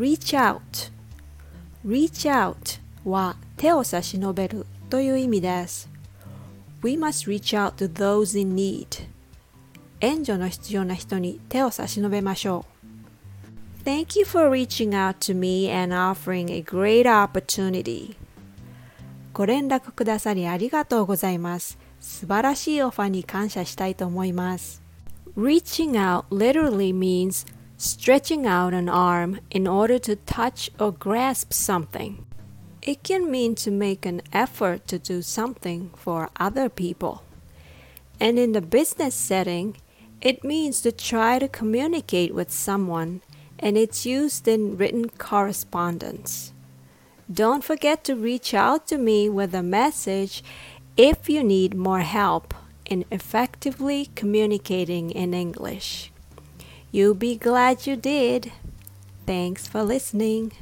reach out reach out は手を差し伸べるという意味です。We must reach out to those in need 援助の必要な人に手を差し伸べましょう。Thank you for reaching out to me and offering a great opportunity. ご連絡くださりありがとうございます。素晴らしいオファーに感謝したいと思います。Reaching out literally means stretching out an arm in order to touch or grasp something. It can mean to make an effort to do something for other people. And in the business setting, it means to try to communicate with someone, and it's used in written correspondence. Don't forget to reach out to me with a message if you need more help in effectively communicating in English. You'll be glad you did. Thanks for listening.